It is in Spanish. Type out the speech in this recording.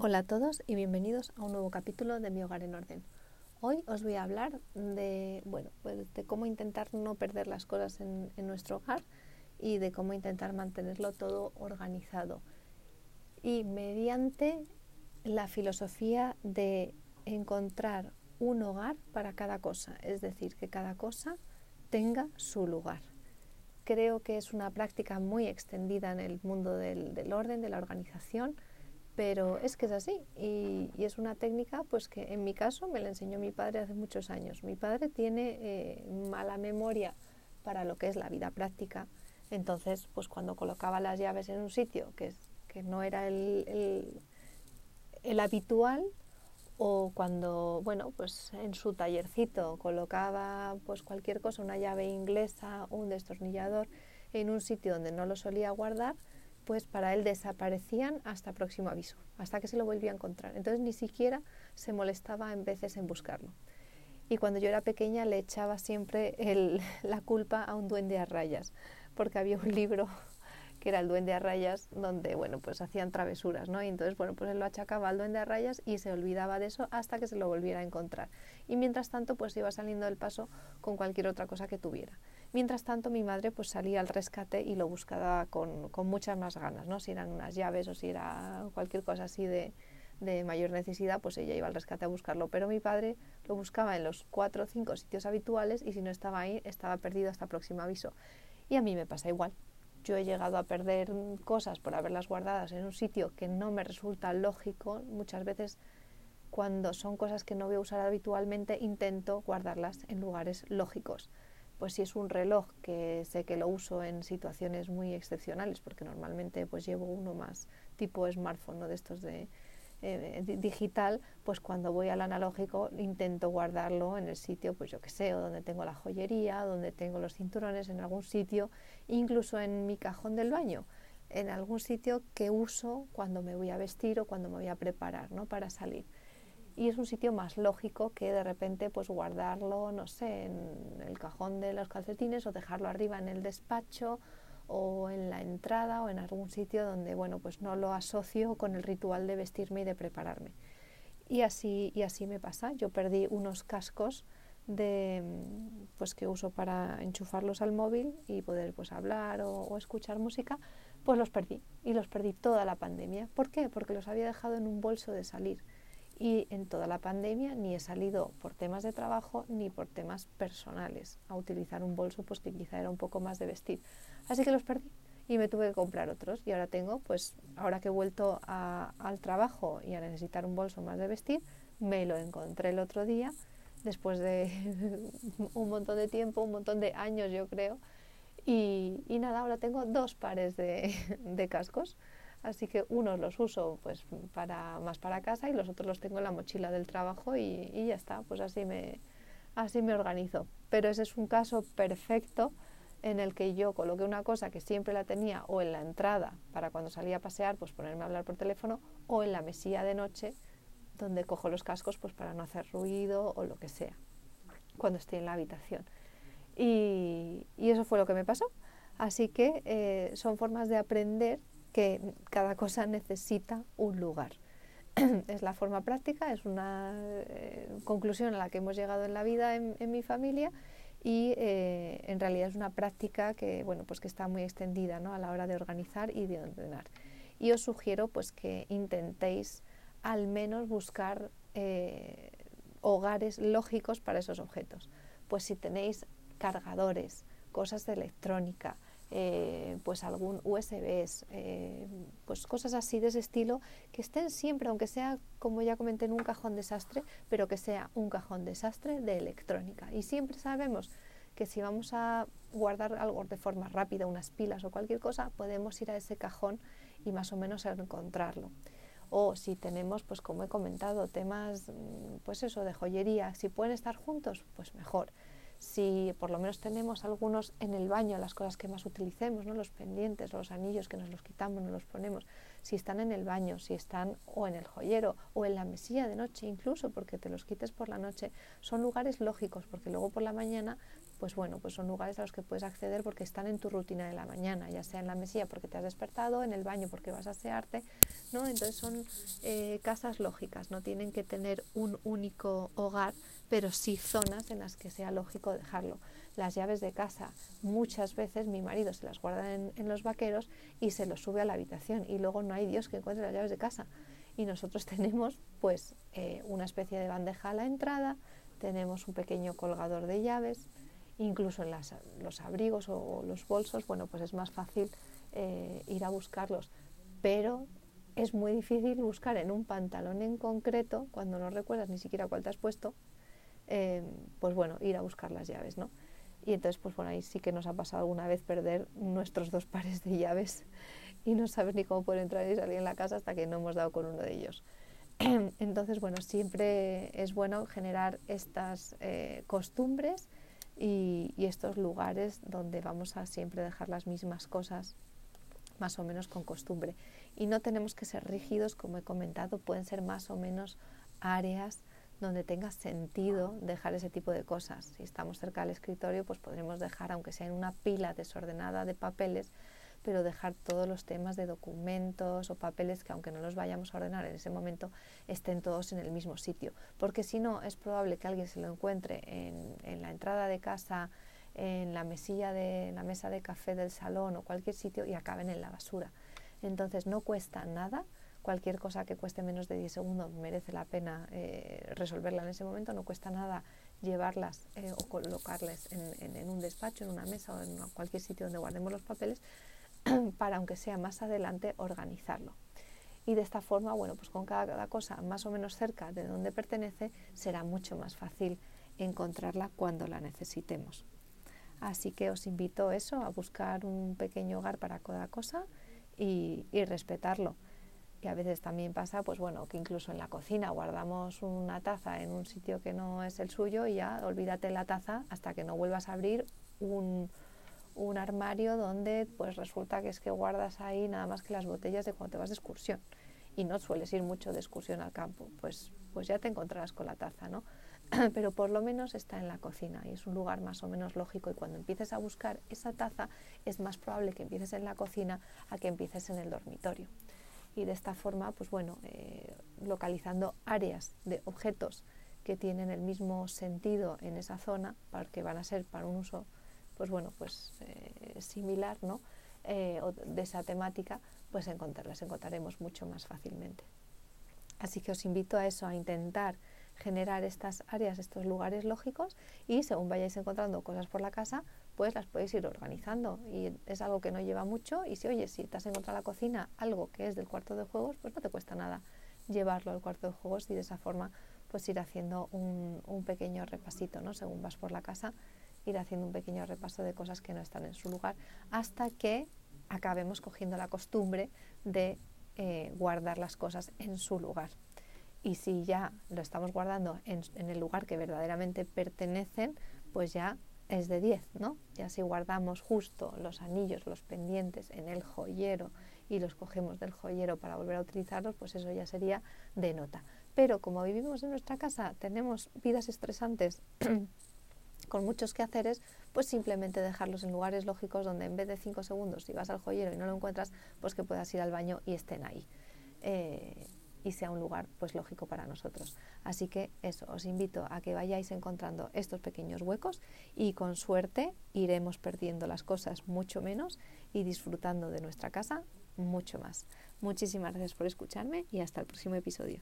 Hola a todos y bienvenidos a un nuevo capítulo de Mi Hogar en Orden. Hoy os voy a hablar de, bueno, pues de cómo intentar no perder las cosas en, en nuestro hogar y de cómo intentar mantenerlo todo organizado. Y mediante la filosofía de encontrar un hogar para cada cosa, es decir, que cada cosa tenga su lugar. Creo que es una práctica muy extendida en el mundo del, orden, de la organización, pero es que es así y, es una técnica pues que en mi caso me la enseñó mi padre hace muchos años. Mi padre tiene eh, mala memoria para lo que es la vida práctica, entonces pues cuando colocaba las llaves en un sitio que, que no era el, el habitual, o cuando, bueno, pues en su tallercito colocaba pues cualquier cosa, una llave inglesa un destornillador en un sitio donde no lo solía guardar, pues para él desaparecían hasta próximo aviso, hasta que se lo volvía a encontrar. Entonces ni siquiera se molestaba en veces en buscarlo. Y cuando yo era pequeña le echaba siempre la culpa a un duende a rayas, porque había un libro que era el duende a rayas, donde, bueno, pues hacían travesuras, ¿no? Y entonces, bueno, pues él lo achacaba al duende a rayas y se olvidaba de eso hasta que se lo volviera a encontrar. Y mientras tanto, pues iba saliendo del paso con cualquier otra cosa que tuviera. Mientras tanto, mi madre pues salía al rescate y lo buscaba con, con muchas más ganas, ¿no? Si eran unas llaves o si era cualquier cosa así de, de mayor necesidad, pues ella iba al rescate a buscarlo. Pero mi padre lo buscaba en los cuatro o cinco sitios habituales y si no estaba ahí, estaba perdido hasta próximo aviso. Y a mí me pasa igual yo he llegado a perder cosas por haberlas guardadas en un sitio que no me resulta lógico. Muchas veces cuando son cosas que no voy a usar habitualmente intento guardarlas en lugares lógicos. Pues si es un reloj que sé que lo uso en situaciones muy excepcionales, porque normalmente pues llevo uno más tipo smartphone, ¿no? de estos de eh, digital, pues cuando voy al analógico intento guardarlo en el sitio, pues yo que sé, o donde tengo la joyería, donde tengo los cinturones, en algún sitio, incluso en mi cajón del baño, en algún sitio que uso cuando me voy a vestir o cuando me voy a preparar, ¿no? Para salir. Y es un sitio más lógico que de repente pues guardarlo, no sé, en el cajón de los calcetines o dejarlo arriba en el despacho o en la entrada o en algún sitio donde bueno pues no lo asocio con el ritual de vestirme y de prepararme. Y así y así me pasa. Yo perdí unos cascos de pues que uso para enchufarlos al móvil y poder pues hablar o, o escuchar música pues los perdí. Y los perdí toda la pandemia. ¿por qué? porque los había dejado en un bolso de salir y en toda la pandemia ni he salido por temas de trabajo ni por temas personales a utilizar un bolso pues que quizá era un poco más de vestir. Así que los perdí y me tuve que comprar otros. Y ahora tengo pues ahora que he vuelto al trabajo y a necesitar un bolso más de vestir me lo encontré el otro día después de un montón de tiempo un montón de años yo creo. Y, nada ahora tengo dos pares de, de cascos así que unos los uso pues para más para casa y los otros los tengo en la mochila del trabajo y, y, ya está pues así me así me organizo. Pero ese es un caso perfecto en el que yo coloqué una cosa que siempre la tenía o en la entrada para cuando salía a pasear pues ponerme a hablar por teléfono o en la mesilla de noche donde cojo los cascos pues para no hacer ruido o lo que sea cuando estoy en la habitación. Y, y eso fue lo que me pasó. Así que eh, son formas de aprender que cada cosa necesita un lugar. es la forma práctica, es una eh, conclusión a la que hemos llegado en la vida en, mi familia y eh, en realidad es una práctica que, bueno, pues que está muy extendida ¿no? a la hora de organizar y de ordenar. Y os sugiero pues, que intentéis al menos buscar eh, hogares lógicos para esos objetos. Pues si tenéis cargadores, cosas de electrónica, eh, pues algún USBs, eh, pues cosas así de ese estilo, que estén siempre, aunque sea, como ya comenté, en un cajón desastre, pero que sea un cajón desastre de electrónica. Y siempre sabemos que si vamos a guardar algo de forma rápida, unas pilas o cualquier cosa, podemos ir a ese cajón y más o menos encontrarlo. O si tenemos, pues como he comentado, temas, mm, pues eso, de joyería, si pueden estar juntos, pues mejor si por lo menos tenemos algunos en el baño, las cosas que más utilicemos, ¿no? los pendientes, los anillos que nos los quitamos, nos los ponemos, si están en el baño, si están o en el joyero o en la mesilla de noche incluso, porque te los quites por la noche, son lugares lógicos, porque luego por la mañana pues bueno, pues son lugares a los que puedes acceder porque están en tu rutina de la mañana, ya sea en la mesilla porque te has despertado, en el baño porque vas a asearte, ¿no? Entonces son eh, casas lógicas, no tienen que tener un único hogar, pero sí zonas en las que sea lógico dejarlo. Las llaves de casa, muchas veces mi marido se las guarda en, los vaqueros y se los sube a la habitación y luego no hay Dios que encuentre las llaves de casa. Y nosotros tenemos pues eh, una especie de bandeja a la entrada, tenemos un pequeño colgador de llaves, incluso en los abrigos o, los bolsos, bueno, pues es más fácil eh, ir a buscarlos. Pero es muy difícil buscar en un pantalón en concreto, cuando no recuerdas ni siquiera cuál te has puesto, eh, pues bueno, ir a buscar las llaves, ¿no? Y entonces, pues bueno, ahí sí que nos ha pasado alguna vez perder nuestros dos pares de llaves y no saber ni cómo poder entrar y salir en la casa hasta que no hemos dado con uno de ellos. Entonces, bueno, siempre es bueno generar estas eh, costumbres y, estos lugares donde vamos a siempre dejar las mismas cosas más o menos con costumbre. Y no tenemos que ser rígidos, como he comentado, pueden ser más o menos áreas donde tenga sentido dejar ese tipo de cosas. Si estamos cerca del escritorio, pues podremos dejar, aunque sea en una pila desordenada de papeles, pero dejar todos los temas de documentos o papeles que aunque no los vayamos a ordenar en ese momento, estén todos en el mismo sitio. Porque si no, es probable que alguien se lo encuentre en, en la entrada de casa, en la mesilla de la mesa de café del salón o cualquier sitio y acaben en la basura. Entonces no cuesta nada, cualquier cosa que cueste menos de 10 segundos merece la pena eh, resolverla en ese momento, no cuesta nada llevarlas eh, o colocarlas en, un despacho, en una mesa o en cualquier sitio donde guardemos los papeles para, aunque sea más adelante, organizarlo. Y de esta forma, bueno, pues con cada, cosa más o menos cerca de donde pertenece, será mucho más fácil encontrarla cuando la necesitemos. Así que os invito eso, a buscar un pequeño hogar para cada cosa y respetarlo. Y a veces también pasa, pues bueno, que incluso en la cocina guardamos una taza en un sitio que no es el suyo y ya olvídate la taza hasta que no vuelvas a abrir un, un armario donde pues resulta que es que guardas ahí nada más que las botellas de cuando te vas de excursión y no sueles ir mucho de excursión al campo, pues, pues ya te encontrarás con la taza, ¿no? Pero por lo menos está en la cocina y es un lugar más o menos lógico y cuando empieces a buscar esa taza es más probable que empieces en la cocina a que empieces en el dormitorio. Y de esta forma, pues bueno, eh, localizando áreas de objetos que tienen el mismo sentido en esa zona, que van a ser para un uso pues bueno, pues eh, similar, ¿no? Eh, o de esa temática, pues encontrarlas encontraremos mucho más fácilmente. Así que os invito a eso, a intentar generar estas áreas, estos lugares lógicos y según vayáis encontrando cosas por la casa, pues las podéis ir organizando y es algo que no lleva mucho y si oye, si te has encontrado en la cocina algo que es del cuarto de juegos, pues no te cuesta nada llevarlo al cuarto de juegos y de esa forma pues ir haciendo un, un pequeño repasito, ¿no? Según vas por la casa ir haciendo un pequeño repaso de cosas que no están en su lugar hasta que acabemos cogiendo la costumbre de eh, guardar las cosas en su lugar. Y si ya lo estamos guardando en, el lugar que verdaderamente pertenecen, pues ya es de 10, ¿no? Ya si guardamos justo los anillos, los pendientes en el joyero y los cogemos del joyero para volver a utilizarlos, pues eso ya sería de nota. Pero como vivimos en nuestra casa, tenemos vidas estresantes con muchos quehaceres, pues simplemente dejarlos en lugares lógicos donde en vez de cinco segundos, si vas al joyero y no lo encuentras, pues que puedas ir al baño y estén ahí. Eh, y sea un lugar pues lógico para nosotros. Así que eso, os invito a que vayáis encontrando estos pequeños huecos y con suerte iremos perdiendo las cosas mucho menos y disfrutando de nuestra casa mucho más. Muchísimas gracias por escucharme y hasta el próximo episodio.